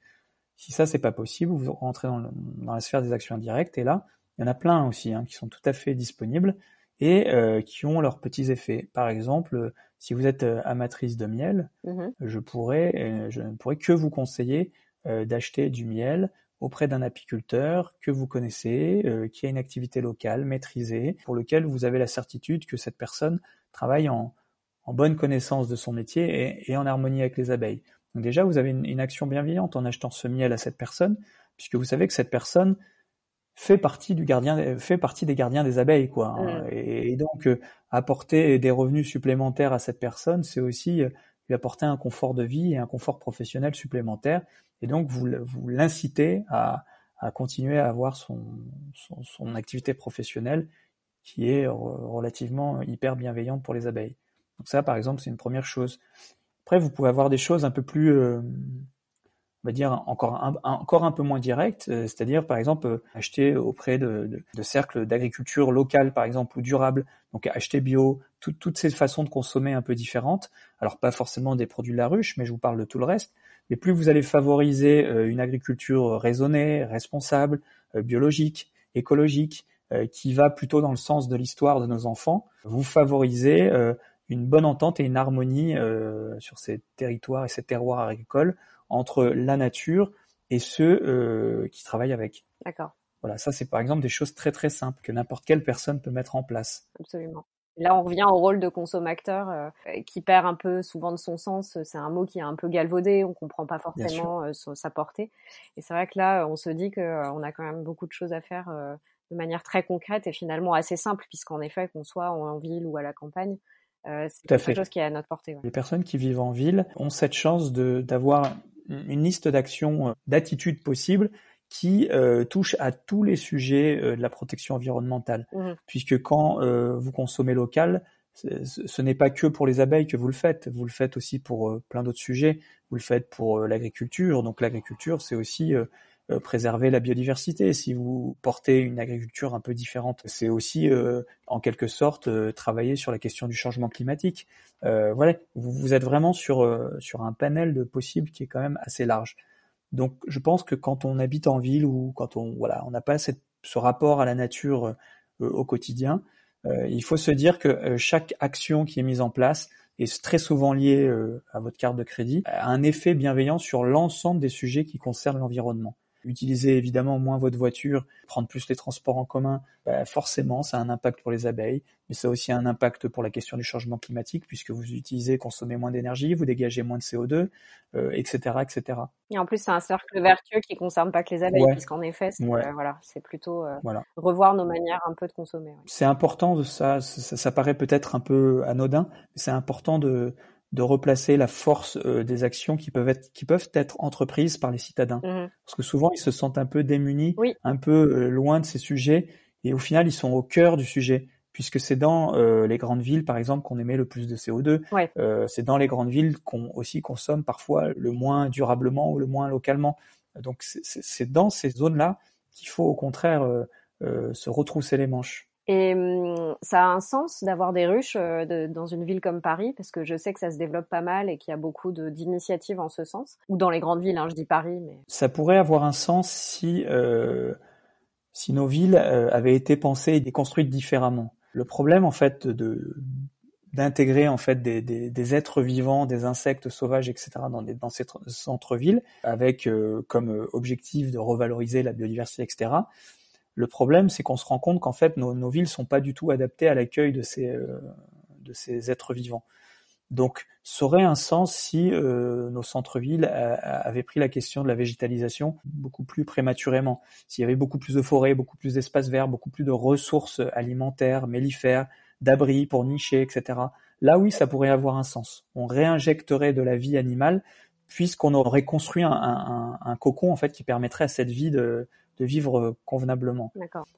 Si ça c'est pas possible, vous rentrez dans, dans, la sphère des actions indirectes et là, il y en a plein aussi hein, qui sont tout à fait disponibles et euh, qui ont leurs petits effets. Par exemple, si vous êtes amatrice de miel, mmh je pourrais, je ne pourrais que vous conseiller d'acheter du miel auprès d'un apiculteur que vous connaissez, euh, qui a une activité locale maîtrisée, pour lequel vous avez la certitude que cette personne travaille en, en bonne connaissance de son métier et, et, en harmonie avec les abeilles. Donc déjà, vous avez une, une, action bienveillante en achetant ce miel à cette personne, puisque vous savez que cette personne fait partie du gardien, fait partie des gardiens des abeilles, quoi. Hein. Mmh. Et, et, donc euh, apporter des revenus supplémentaires à cette personne, c'est aussi euh, lui apporter un confort de vie et un confort professionnel supplémentaire. Et donc, vous, vous l'incitez à, continuer à avoir son, activité professionnelle qui est relativement hyper bienveillante pour les abeilles. Donc ça, par exemple, c'est une première chose. Après, vous pouvez avoir des choses un peu plus, euh, on va dire, encore un, encore un peu moins directes, euh, c'est-à-dire, par exemple, euh, acheter auprès de, de cercles d'agriculture locale, par exemple, ou durable, donc acheter bio, tout, toutes ces façons de consommer un peu différentes. Alors, pas forcément des produits de la ruche, mais je vous parle de tout le reste. Et plus vous allez favoriser euh, une agriculture raisonnée, responsable, euh, biologique, écologique, euh, qui va plutôt dans le sens de l'histoire de nos enfants, vous favorisez une bonne entente et une harmonie sur ces territoires et ces terroirs agricoles entre la nature et ceux qui travaillent avec. D'accord. Voilà, ça c'est par exemple des choses très très simples que n'importe quelle personne peut mettre en place. Absolument. Là, on revient au rôle de consommateur euh, qui perd un peu souvent de son sens. C'est un mot qui est un peu galvaudé, on comprend pas forcément euh, sa portée. Et c'est vrai que là, on se dit qu'on euh, a quand même beaucoup de choses à faire euh, de manière très concrète et finalement assez simple, puisqu'en effet, qu'on soit en ville ou à la campagne, euh, c'est quelque fait. chose qui est à notre portée. Ouais. Les personnes qui vivent en ville ont cette chance d'avoir une liste d'actions, d'attitudes possibles qui euh, touche à tous les sujets euh, de la protection environnementale. Mmh. Puisque quand euh, vous consommez local, ce n'est pas que pour les abeilles que vous le faites, vous le faites aussi pour euh, plein d'autres sujets, vous le faites pour euh, l'agriculture. Donc l'agriculture, c'est aussi euh, préserver la biodiversité. Si vous portez une agriculture un peu différente, c'est aussi en quelque sorte travailler sur la question du changement climatique. voilà, vous, vous, êtes vraiment sur, sur un panel de possibles qui est quand même assez large. Donc, je pense que quand on habite en ville ou quand on voilà, on n'a pas ce rapport à la nature euh, au quotidien, euh, il faut se dire que euh, chaque action qui est mise en place est très souvent lié à votre carte de crédit, a un effet bienveillant sur l'ensemble des sujets qui concernent l'environnement utiliser évidemment moins votre voiture, prendre plus les transports en commun, bah forcément, ça a un impact pour les abeilles, mais ça a aussi un impact pour la question du changement climatique, puisque vous utilisez, consommez moins d'énergie, vous dégagez moins de CO2, euh, etc., etc. Et en plus, c'est un cercle vertueux qui concerne pas que les abeilles, puisqu'en effet, c'est euh, voilà, plutôt euh, voilà. revoir nos manières un peu de consommer. C'est important de ça, ça, ça paraît peut-être un peu anodin, mais c'est important de de replacer la force euh, des actions qui peuvent être qui peuvent être entreprises par les citadins. Mmh. Parce que souvent ils se sentent un peu démunis un peu euh, loin de ces sujets. Et au final ils sont au cœur du sujet. Puisque c'est dans euh, les grandes villes par exemple qu'on émet le plus de CO2 c'est dans les grandes villes qu'on aussi consomme parfois le moins durablement ou le moins localement. Donc c'est dans ces zones là qu'il faut au contraire se retrousser les manches et mmh, ça a un sens d'avoir des ruches euh, dans une ville comme Paris, parce que je sais que ça se développe pas mal et qu'il y a beaucoup d'initiatives en ce sens. Ou dans les grandes villes, hein, je dis Paris, mais ça pourrait avoir un sens si euh, si nos villes euh, avaient été pensées et construites différemment. Le problème, en fait, de d'intégrer en fait des, des, êtres vivants, des insectes sauvages, etc. dans, dans ces centres-villes, avec comme objectif de revaloriser la biodiversité, etc le problème, c'est qu'on se rend compte qu'en fait, nos, nos villes sont pas du tout adaptées à l'accueil de ces, euh, de ces êtres vivants. Donc, ça aurait un sens si euh, nos centres-villes avaient pris la question de la végétalisation beaucoup plus prématurément. S'il y avait beaucoup plus de forêts, beaucoup plus d'espaces verts, beaucoup plus de ressources alimentaires, mellifères, d'abris pour nicher, etc. Là, oui, ça pourrait avoir un sens. On réinjecterait de la vie animale puisqu'on aurait construit un, un, un, cocon en fait qui permettrait à cette vie de, de vivre convenablement.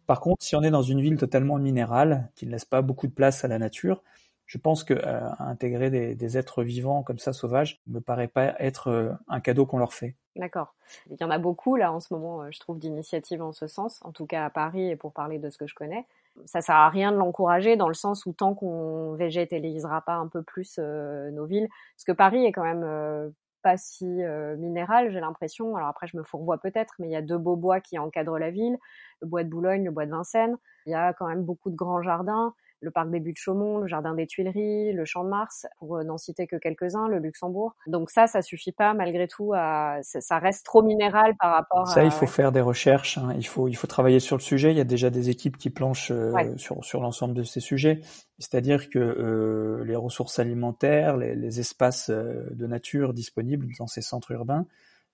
Par contre, si on est dans une ville totalement minérale, qui ne laisse pas beaucoup de place à la nature, je pense que euh, intégrer des, êtres vivants comme ça sauvages me paraît pas être euh, un cadeau qu'on leur fait. D'accord. Il y en a beaucoup là en ce moment, euh, je trouve, d'initiatives en ce sens, en tout cas à Paris et pour parler de ce que je connais. Ça sert à rien de l'encourager dans le sens où tant qu'on végétalisera pas un peu plus nos villes, parce que Paris est quand même pas si euh, minéral, j'ai l'impression. Alors après, je me fourvoie peut-être, mais il y a deux beaux bois qui encadrent la ville, le bois de Boulogne, le bois de Vincennes. Il y a quand même beaucoup de grands jardins le parc des Buttes-Chaumont, le jardin des Tuileries, le Champ de Mars, pour euh, n'en citer que quelques-uns, le Luxembourg. Donc ça, ça suffit pas malgré tout à, ça reste trop minéral par rapport. Ça, il faut faire des recherches. Hein. Il faut, il faut travailler sur le sujet. Il y a déjà des équipes qui planchent euh, sur sur l'ensemble de ces sujets. C'est-à-dire que euh, les ressources alimentaires, les, les espaces de nature disponibles dans ces centres urbains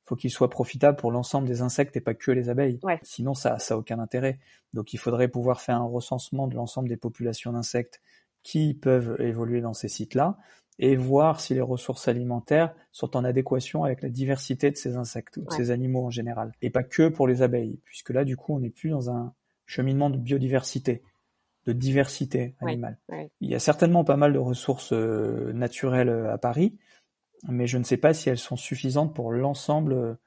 faut qu'il soit profitable pour l'ensemble des insectes et pas que les abeilles. Sinon, ça, ça a aucun intérêt. Donc, il faudrait pouvoir faire un recensement de l'ensemble des populations d'insectes qui peuvent évoluer dans ces sites-là et voir si les ressources alimentaires sont en adéquation avec la diversité de ces insectes ou de ces animaux en général. Et pas que pour les abeilles, puisque là, du coup, on n'est plus dans un cheminement de biodiversité, de diversité animale. Il y a certainement pas mal de ressources euh, naturelles euh, à Paris, mais je ne sais pas si elles sont suffisantes pour l'ensemble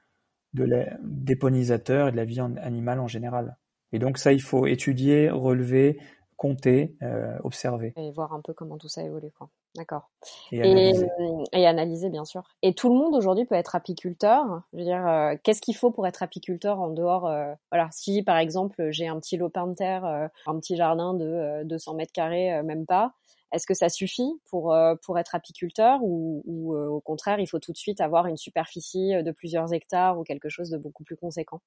de la, des pollinisateurs et de la vie animale en général. Et donc ça, il faut étudier, relever, compter, euh, observer. Et voir un peu comment tout ça évolue. D'accord. Et, analyser. Et, analyser, bien sûr. Et tout le monde aujourd'hui peut être apiculteur. Je veux dire, euh, qu'est-ce qu'il faut pour être apiculteur en dehors euh, Voilà, si par exemple j'ai un petit lopin de terre, un petit jardin de 200 mètres carrés, même pas, est-ce que ça suffit pour euh, pour être apiculteur ou, ou euh, au contraire il faut tout de suite avoir une superficie de plusieurs hectares ou quelque chose de beaucoup plus conséquent?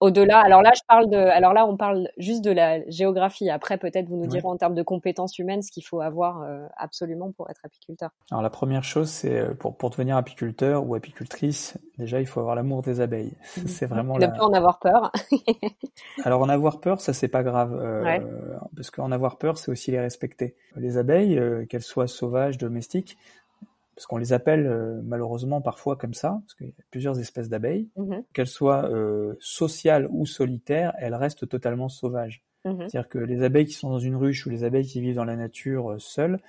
Au-delà, alors là, je parle de, alors là, on parle juste de la géographie. Après, peut-être vous nous direz en termes de compétences humaines ce qu'il faut avoir euh, absolument pour être apiculteur. Alors la première chose, c'est pour pour devenir apiculteur ou apicultrice, déjà il faut avoir l'amour des abeilles. (laughs) c'est vraiment. Ne pas en avoir peur. (laughs) alors en avoir peur, ça c'est pas grave, euh, parce qu'en avoir peur, c'est aussi les respecter. Les abeilles, euh, qu'elles soient sauvages, domestiques, parce qu'on les appelle euh, malheureusement parfois comme ça, parce qu'il y a plusieurs espèces d'abeilles, mmh qu'elles soient euh, sociales ou solitaires, elles restent totalement sauvages. Mmh C'est-à-dire que les abeilles qui sont dans une ruche ou les abeilles qui vivent dans la nature euh, seules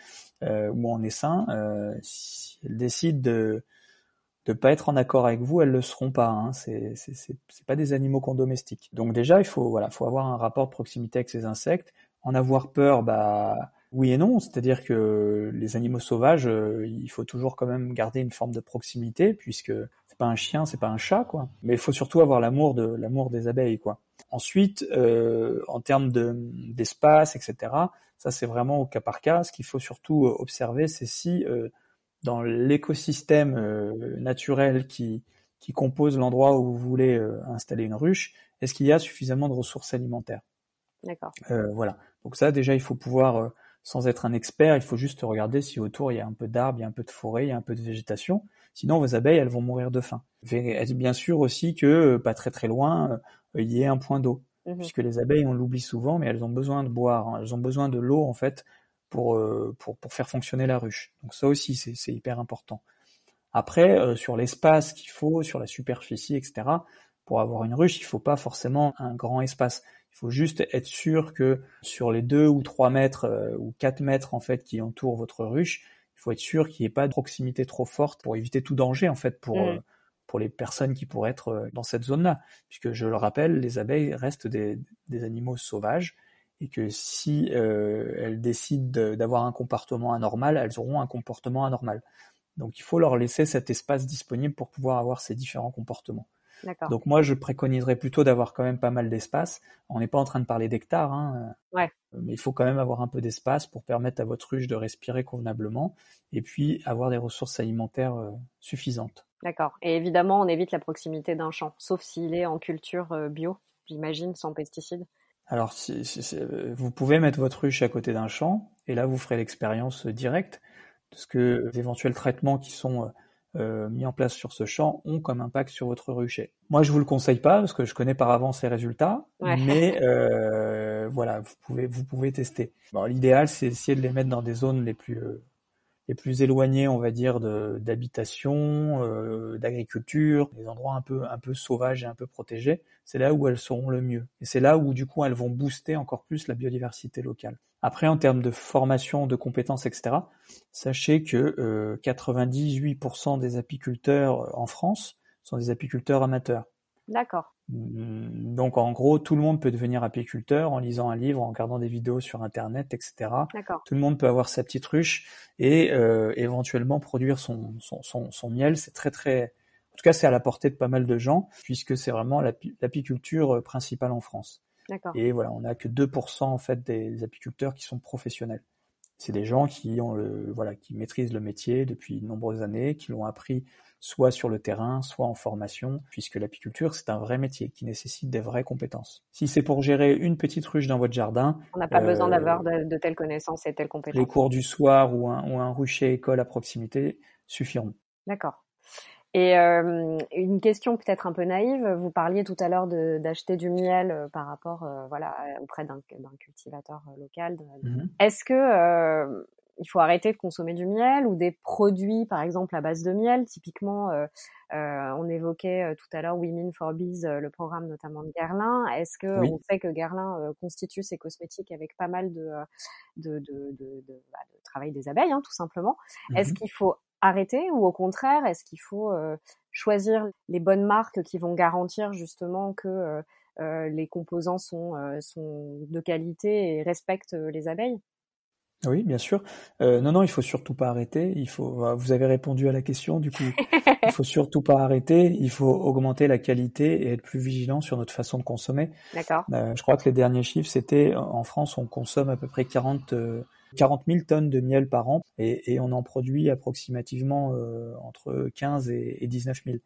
ou en essaim, si elles décident de de pas être en accord avec vous, elles le seront pas. Hein. C'est c'est pas des animaux qu'on domestique. Donc déjà, il faut voilà, faut avoir un rapport de proximité avec ces insectes. En avoir peur, bah oui et non, c'est-à-dire que les animaux sauvages, euh, il faut toujours quand même garder une forme de proximité, puisque c'est pas un chien, c'est pas un chat, quoi. Mais il faut surtout avoir l'amour de l'amour des abeilles, quoi. Ensuite, euh, en termes d'espace, etc., ça c'est vraiment au cas par cas. Ce qu'il faut surtout observer, c'est si dans l'écosystème naturel qui, qui compose l'endroit où vous voulez installer une ruche, est-ce qu'il y a suffisamment de ressources alimentaires? D'accord. voilà. Donc ça, déjà, il faut pouvoir sans être un expert, il faut juste regarder si autour il y a un peu d'arbres, il y a un peu de forêt, il y a un peu de végétation. Sinon, vos abeilles, elles vont mourir de faim. Bien sûr aussi que, euh, pas très très loin, euh, il y ait un point d'eau. Mhm. Puisque les abeilles, on l'oublie souvent, mais elles ont besoin de boire. Hein. Elles ont besoin de l'eau, en fait, pour, euh, pour, pour faire fonctionner la ruche. Donc ça aussi, c'est hyper important. Après, sur l'espace qu'il faut, sur la superficie, etc., pour avoir une ruche, il faut pas forcément un grand espace. Il faut juste être sûr que sur les deux ou trois mètres euh, ou quatre mètres en fait qui entourent votre ruche, il faut être sûr qu'il n'y ait pas de proximité trop forte pour éviter tout danger en fait pour mm. euh, pour les personnes qui pourraient être euh, dans cette zone-là. Puisque je le rappelle, les abeilles restent des, des animaux sauvages et que si elles décident d'avoir un comportement anormal, elles auront un comportement anormal. Donc il faut leur laisser cet espace disponible pour pouvoir avoir ces différents comportements. Donc moi, je préconiserais plutôt d'avoir quand même pas mal d'espace. On n'est pas en train de parler d'hectares, hein, ouais. mais il faut quand même avoir un peu d'espace pour permettre à votre ruche de respirer convenablement et puis avoir des ressources alimentaires euh, suffisantes. D'accord. Et évidemment, on évite la proximité d'un champ, sauf s'il est en culture euh, bio, j'imagine, sans pesticides. Alors, si, vous pouvez mettre votre ruche à côté d'un champ, et là, vous ferez l'expérience directe de ce que les éventuels traitements qui sont euh, mis en place sur ce champ ont comme impact sur votre rucher. Moi, je vous le conseille pas parce que je connais par avance les résultats, mais euh, voilà, vous pouvez vous pouvez tester. Bon, l'idéal, c'est d'essayer de les mettre dans des zones les plus euh, les plus éloignés, on va dire, d'habitation, euh, d'agriculture, des endroits un peu un peu sauvages et un peu protégés. C'est là où elles seront le mieux. Et c'est là où du coup elles vont booster encore plus la biodiversité locale. Après, en termes de formation, de compétences, etc., sachez que euh, 98% des apiculteurs en France sont des apiculteurs amateurs. D'accord. Mmh, donc en gros, tout le monde peut devenir apiculteur en lisant un livre, en regardant des vidéos sur Internet, etc. Tout le monde peut avoir sa petite ruche et euh, éventuellement produire son, son, son, son miel. C'est très très... En tout cas, c'est à la portée de pas mal de gens, puisque c'est vraiment l'apiculture euh, principale en France. Et voilà, on n'a que 2% en fait des apiculteurs qui sont professionnels. C'est des gens qui ont le, voilà, qui maîtrisent le métier depuis de nombreuses années, qui l'ont appris soit sur le terrain, soit en formation, puisque l'apiculture, c'est un vrai métier qui nécessite des vraies compétences. Si c'est pour gérer une petite ruche dans votre jardin... On n'a pas besoin euh, d'avoir de, telles connaissances et telles compétences. Les cours du soir ou un, ou un rucher école à proximité suffiront. D'accord. Et euh, une question peut-être un peu naïve, vous parliez tout à l'heure d'acheter du miel euh, par rapport, euh, voilà, auprès d'un cultivateur local. Mmh Est-ce que il faut arrêter de consommer du miel ou des produits, par exemple, à base de miel. Typiquement, on évoquait tout à l'heure Women for Bees, le programme notamment de Guerlain. Est-ce que on sait que Guerlain constitue ses cosmétiques avec pas mal de de, de, de, de bah, travail des abeilles, hein, tout simplement? Mmh Est-ce qu'il faut arrêter ou au contraire, est-ce qu'il faut euh, choisir les bonnes marques qui vont garantir justement que euh, euh, les composants sont, sont de qualité et respectent les abeilles? Oui, bien sûr. non, non, il faut surtout pas arrêter. Il faut. Vous avez répondu à la question. Du coup, (laughs) il faut surtout pas arrêter. Il faut augmenter la qualité et être plus vigilant sur notre façon de consommer. D'accord. je crois que les derniers chiffres, c'était en France, on consomme à peu près 40 40 000 tonnes de miel par an et, et on en produit approximativement euh, entre 15 et, et 19 000.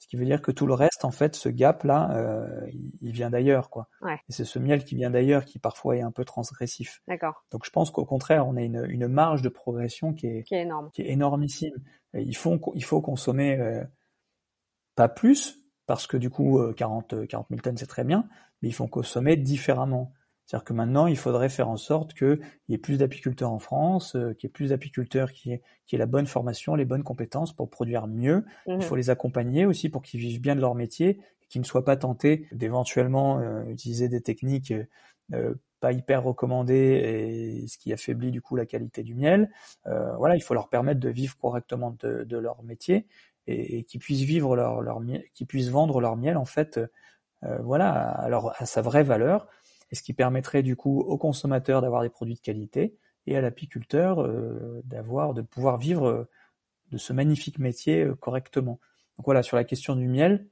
Ce qui veut dire que tout le reste, en fait, ce gap-là, euh, il, vient d'ailleurs, quoi. Ouais. Et c'est ce miel qui vient d'ailleurs qui parfois est un peu transgressif. D'accord. Donc je pense qu'au contraire, on a une, une, marge de progression qui est, qui est énorme, qui est énormissime. Et il faut, il faut consommer euh, pas plus parce que du coup, 40, 40 000 tonnes c'est très bien, mais il faut consommer différemment. C'est-à-dire que maintenant, il faudrait faire en sorte qu'il y ait plus d'apiculteurs en France, euh, qu'il y ait plus d'apiculteurs qui aient, qui aient la bonne formation, les bonnes compétences pour produire mieux. Il mmh faut les accompagner aussi pour qu'ils vivent bien de leur métier, qu'ils ne soient pas tentés d'éventuellement euh, utiliser des techniques euh, pas hyper recommandées et ce qui affaiblit du coup la qualité du miel. Voilà, il faut leur permettre de vivre correctement de, de leur métier et, et qu'ils puissent vivre leur, leur miel, qu'ils puissent vendre leur miel en fait, voilà, alors à sa vraie valeur et ce qui permettrait du coup aux consommateurs d'avoir des produits de qualité et à l'apiculteur euh, d'avoir, de pouvoir vivre euh, de ce magnifique métier euh, correctement. Donc voilà, sur la question du miel,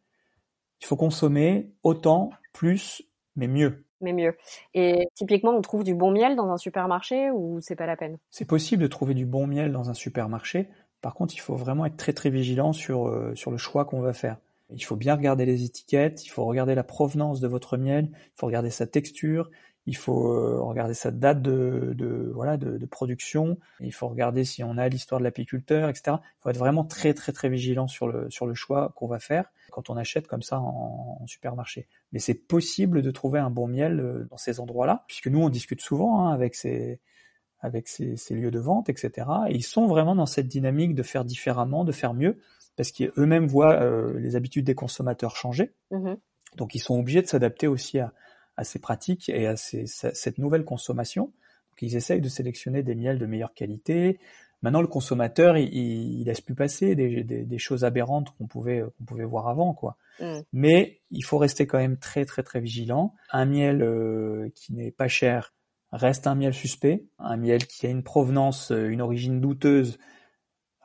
il faut consommer autant, plus mais mieux. Mais mieux. Et typiquement, on trouve du bon miel dans un supermarché ou c'est pas la peine? C'est possible de trouver du bon miel dans un supermarché. Par contre, il faut vraiment être très très vigilant sur, euh, sur le choix qu'on va faire. Il faut bien regarder les étiquettes, il faut regarder la provenance de votre miel, il faut regarder sa texture, il faut euh, regarder sa date de, de voilà de, de, production, il faut regarder si on a l'histoire de l'apiculteur, etc. Il faut être vraiment très très très vigilant sur le sur le choix qu'on va faire quand on achète comme ça en, en supermarché. Mais c'est possible de trouver un bon miel euh, dans ces endroits-là, puisque nous on discute souvent hein, avec ces avec ces, ces, lieux de vente, etc. Et ils sont vraiment dans cette dynamique de faire différemment, de faire mieux, parce qu'eux-mêmes voient euh, les habitudes des consommateurs changer. Mmh. Donc ils sont obligés de s'adapter aussi à, à ces pratiques et à ces, cette nouvelle consommation. Donc, ils essayent de sélectionner des miels de meilleure qualité. Maintenant, le consommateur, il, il laisse plus passer des, des, des choses aberrantes qu'on pouvait voir avant, quoi. Mm. Mais il faut rester quand même très très très vigilant. Un miel euh, qui n'est pas cher reste un miel suspect. Un miel qui a une provenance, euh, une origine douteuse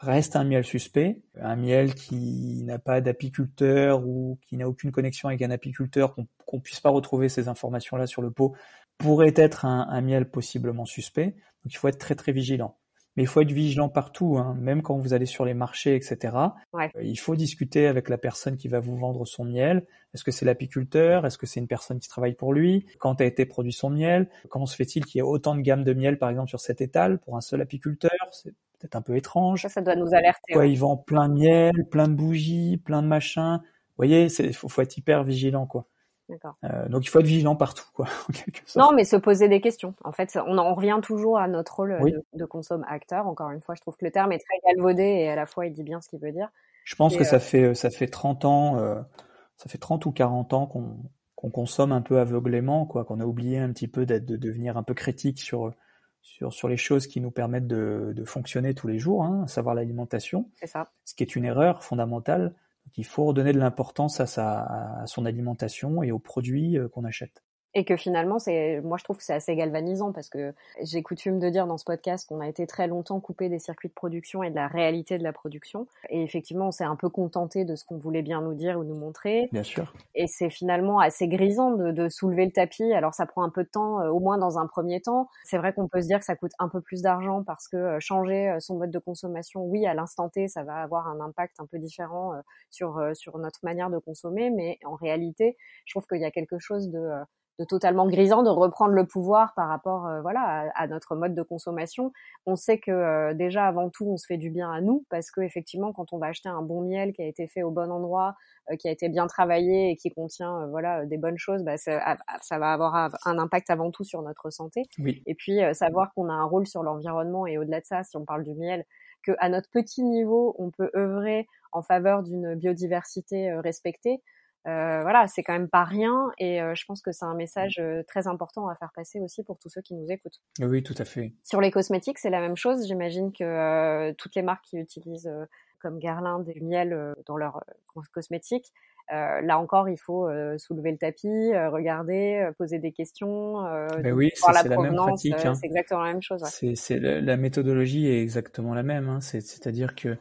reste un miel suspect. Un miel qui n'a pas d'apiculteur ou qui n'a aucune connexion avec un apiculteur, qu'on qu'on puisse pas retrouver ces informations-là sur le pot, pourrait être un, un, miel possiblement suspect. Donc il faut être très très vigilant. Mais il faut être vigilant partout, hein, même quand vous allez sur les marchés, etc. Ouais. Euh, il faut discuter avec la personne qui va vous vendre son miel. Est-ce que c'est l'apiculteur? Est-ce que c'est une personne qui travaille pour lui? Quand a été produit son miel? Comment se fait-il qu'il y ait autant de gammes de miel, par exemple, sur cet étal pour un seul apiculteur? Peut-être un peu étrange. Ça, ça doit nous alerter. Ouais, ouais. Ils vendent plein de miel, plein de bougies, plein de machins? Vous voyez, il faut, faut, être hyper vigilant, quoi. Euh, donc il faut être vigilant partout, quoi. (laughs) non, mais se poser des questions. En fait, on en revient toujours à notre rôle oui. de, de consomme acteur. Encore une fois, je trouve que le terme est très galvaudé et à la fois il dit bien ce qu'il veut dire. Je pense et que euh... ça fait ça fait 30 ans, euh, ça fait 30 ou 40 ans qu'on qu'on consomme un peu aveuglément, quoi, qu'on a oublié un petit peu d'être de devenir un peu critique sur sur, sur les choses qui nous permettent de, de fonctionner tous les jours, hein, à savoir l'alimentation. C'est ça. Ce qui est une erreur fondamentale. Donc, il faut redonner de l'importance à, sa, à son alimentation et aux produits euh, qu'on achète et que finalement c'est moi je trouve que c'est assez galvanisant parce que j'ai coutume de dire dans ce podcast qu'on a été très longtemps coupé des circuits de production et de la réalité de la production. Et effectivement on s'est un peu contenté de ce qu'on voulait bien nous dire ou nous montrer. Bien sûr. Et c'est finalement assez grisant de, de, soulever le tapis. Alors ça prend un peu de temps euh, au moins dans un premier temps. C'est vrai qu'on peut se dire que ça coûte un peu plus d'argent parce que euh, changer euh, son mode de consommation oui à l'instant T ça va avoir un impact un peu différent sur sur notre manière de consommer. Mais en réalité je trouve qu'il y a quelque chose de de totalement grisant de reprendre le pouvoir par rapport euh, voilà à, à, notre mode de consommation. On sait que euh, déjà avant tout on se fait du bien à nous parce que effectivement quand on va acheter un bon miel qui a été fait au bon endroit, euh, qui a été bien travaillé et qui contient voilà des bonnes choses, bah, ça, ça, va avoir un impact avant tout sur notre santé. Oui. Et puis savoir qu'on a un rôle sur l'environnement et au-delà de ça, si on parle du miel, que à notre petit niveau on peut œuvrer en faveur d'une biodiversité respectée. Euh, voilà, c'est quand même pas rien et euh, je pense que c'est un message euh, très important à faire passer aussi pour tous ceux qui nous écoutent. Oui, tout à fait. Sur les cosmétiques, c'est la même chose. J'imagine que euh, toutes les marques qui utilisent euh, comme Guerlain des miel dans leurs cosmétiques, là encore, il faut soulever le tapis, regarder, poser des questions, ben oui, voir la provenance. Hein. C'est exactement la même chose. Ouais. C'est la, la, méthodologie est exactement la même. Hein. C'est-à-dire que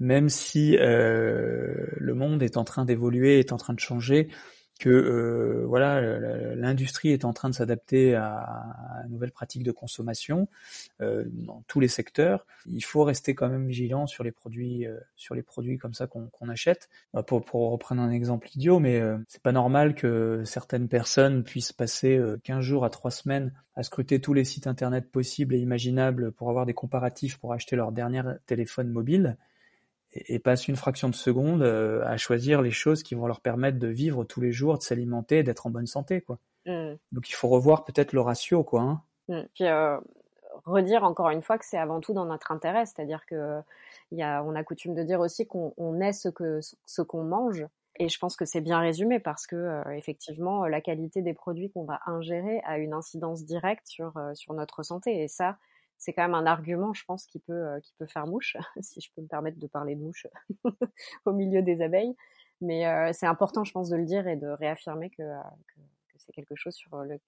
même si euh, le monde est en train d'évoluer, est en train de changer, que euh, voilà, l'industrie est en train de s'adapter à, à nouvelles pratiques de consommation euh, dans tous les secteurs. Il faut rester quand même vigilant sur les produits, euh, sur les produits comme ça qu'on qu achète. Bah, pour, pour, reprendre un exemple idiot, mais euh, c'est pas normal que certaines personnes puissent passer 15 jours à 3 semaines à scruter tous les sites internet possibles et imaginables pour avoir des comparatifs pour acheter leur dernier téléphone mobile et, passe une fraction de seconde euh, à choisir les choses qui vont leur permettre de vivre tous les jours, de s'alimenter, d'être en bonne santé, quoi. Mmh. Donc il faut revoir peut-être le ratio, quoi. Hein. Mmh. Puis euh, redire encore une fois que c'est avant tout dans notre intérêt, c'est-à-dire que y a, on a coutume de dire aussi qu'on on est ce que ce qu'on mange. Et je pense que c'est bien résumé parce que euh, effectivement la qualité des produits qu'on va ingérer a une incidence directe sur euh, sur notre santé et ça c'est quand même un argument, je pense, qui peut, euh, qui peut faire mouche, (laughs) si je peux me permettre de parler de mouche (laughs) au milieu des abeilles. Mais euh, c'est important, je pense, de le dire et de réaffirmer que, euh, c'est quelque chose sur le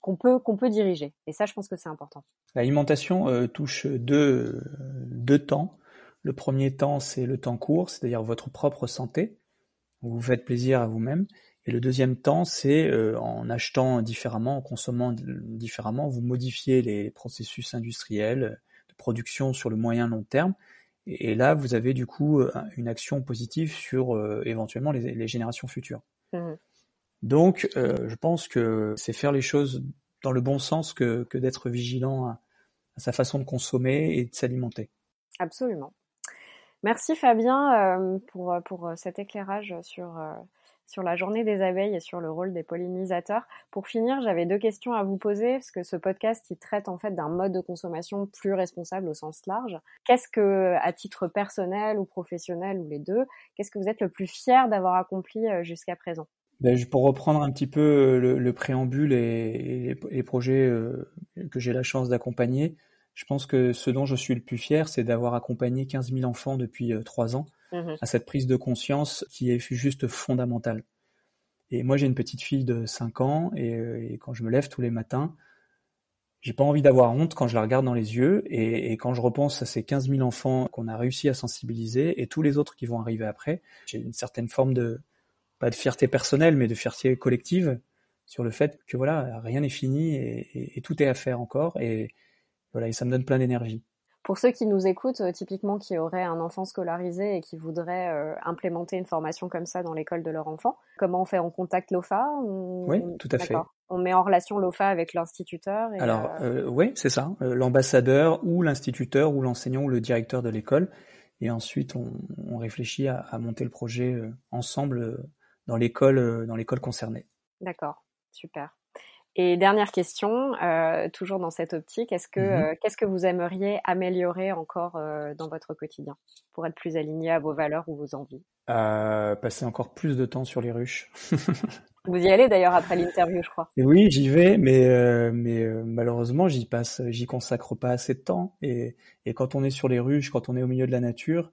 qu'on peut qu'on peut diriger. Et ça, je pense que c'est important. L'alimentation touche deux deux temps. Le premier temps, c'est le temps court, c'est-à-dire votre propre santé. Vous faites plaisir à vous-même. Et le deuxième temps, c'est euh, en achetant différemment, en consommant différemment, vous modifiez les processus industriels de production sur le moyen long terme. Et, là, vous avez du coup une action positive sur éventuellement les, générations futures. Mmh. Donc, je pense que c'est faire les choses dans le bon sens que, que d'être vigilant à, à sa façon de consommer et de s'alimenter. Absolument. Merci Fabien euh, pour, pour cet éclairage sur, euh, sur la journée des abeilles et sur le rôle des pollinisateurs. Pour finir, j'avais deux questions à vous poser parce que ce podcast il traite en fait d'un mode de consommation plus responsable au sens large. Qu'est-ce que, à titre personnel ou professionnel ou les deux, qu'est-ce que vous êtes le plus fier d'avoir accompli euh, jusqu'à présent? Ben, pour reprendre un petit peu le, préambule et, les projets que j'ai la chance d'accompagner, je pense que ce dont je suis le plus fier, c'est d'avoir accompagné 15 000 enfants depuis euh, trois ans mmh à cette prise de conscience qui est juste fondamentale. Et moi, j'ai une petite fille de 5 ans euh, et, quand je me lève tous les matins, j'ai pas envie d'avoir honte quand je la regarde dans les yeux et, quand je repense à ces 15 000 enfants qu'on a réussi à sensibiliser et tous les autres qui vont arriver après, j'ai une certaine forme de, pas de fierté personnelle, mais de fierté collective sur le fait que voilà, rien n'est fini et, et, tout est à faire encore et, voilà, et ça me donne plein d'énergie. Pour ceux qui nous écoutent, euh, typiquement qui auraient un enfant scolarisé et qui voudraient euh, implémenter une formation comme ça dans l'école de leur enfant, comment on fait? On contacte l'OFA Oui, tout à fait. On met en relation l'OFA avec l'instituteur Alors, euh, oui, c'est ça. L'ambassadeur ou l'instituteur ou l'enseignant ou le directeur de l'école. Et ensuite, on, réfléchit à, à, monter le projet ensemble dans l'école dans l'école concernée. D'accord, super. Et dernière question, euh, toujours dans cette optique, est-ce que mmh euh, qu'est-ce que vous aimeriez améliorer encore euh, dans votre quotidien pour être plus aligné à vos valeurs ou vos envies? Passer encore plus de temps sur les ruches. (laughs) vous y allez d'ailleurs après l'interview, je crois. oui, j'y vais, mais mais malheureusement, j'y passe, j'y consacre pas assez de temps. Et, et quand on est sur les ruches, quand on est au milieu de la nature,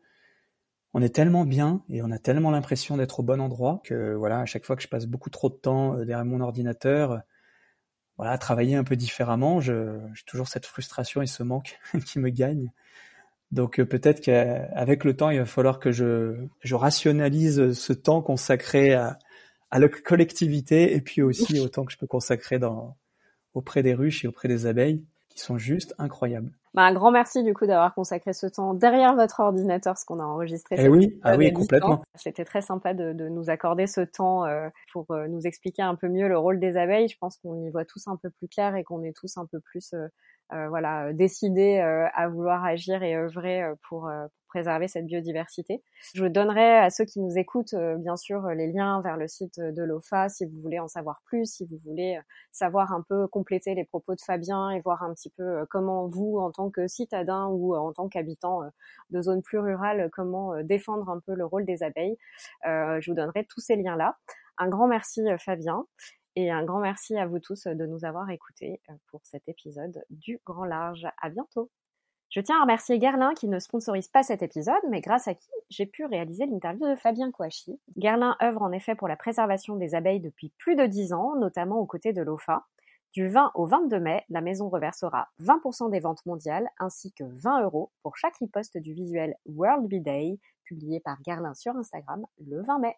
on est tellement bien et on a tellement l'impression d'être au bon endroit que voilà, à chaque fois que je passe beaucoup trop de temps derrière mon ordinateur voilà, travailler un peu différemment. J'ai toujours cette frustration et ce manque (laughs) qui me gagne. Donc euh, peut-être qu'avec le temps, il va falloir que je, je rationalise ce temps consacré à, à la collectivité et puis aussi au temps que je peux consacrer dans, auprès des ruches et auprès des abeilles qui sont juste incroyables. Bah, un grand merci du coup d'avoir consacré ce temps derrière votre ordinateur, ce qu'on a enregistré. Eh oui, ah oui, complètement. C'était très sympa de, de, nous accorder ce temps euh, pour euh, nous expliquer un peu mieux le rôle des abeilles. Je pense qu'on y voit tous un peu plus clair et qu'on est tous un peu plus euh, voilà, euh, décider euh, à vouloir agir et œuvrer pour, préserver cette biodiversité. Je donnerai à ceux qui nous écoutent, bien sûr, les liens vers le site de l'OFA si vous voulez en savoir plus, si vous voulez savoir un peu compléter les propos de Fabien et voir un petit peu comment vous, en tant que citadin ou en tant qu'habitant de zones plus rurales, comment défendre un peu le rôle des abeilles. je vous donnerai tous ces liens-là. Un grand merci Fabien et un grand merci à vous tous de nous avoir écoutés euh, pour cet épisode du Grand Large. À bientôt. Je tiens à remercier Gerlin qui ne sponsorise pas cet épisode, mais grâce à qui j'ai pu réaliser l'interview de Fabien Kouachi. Gerlin œuvre en effet pour la préservation des abeilles depuis plus de 10 ans, notamment aux côtés de l'OFA. Du 20 au 22 mai, la maison reversera 20% des ventes mondiales ainsi que 20 euros pour chaque riposte du visuel World Bee Day publié par Gerlin sur Instagram le 20 mai.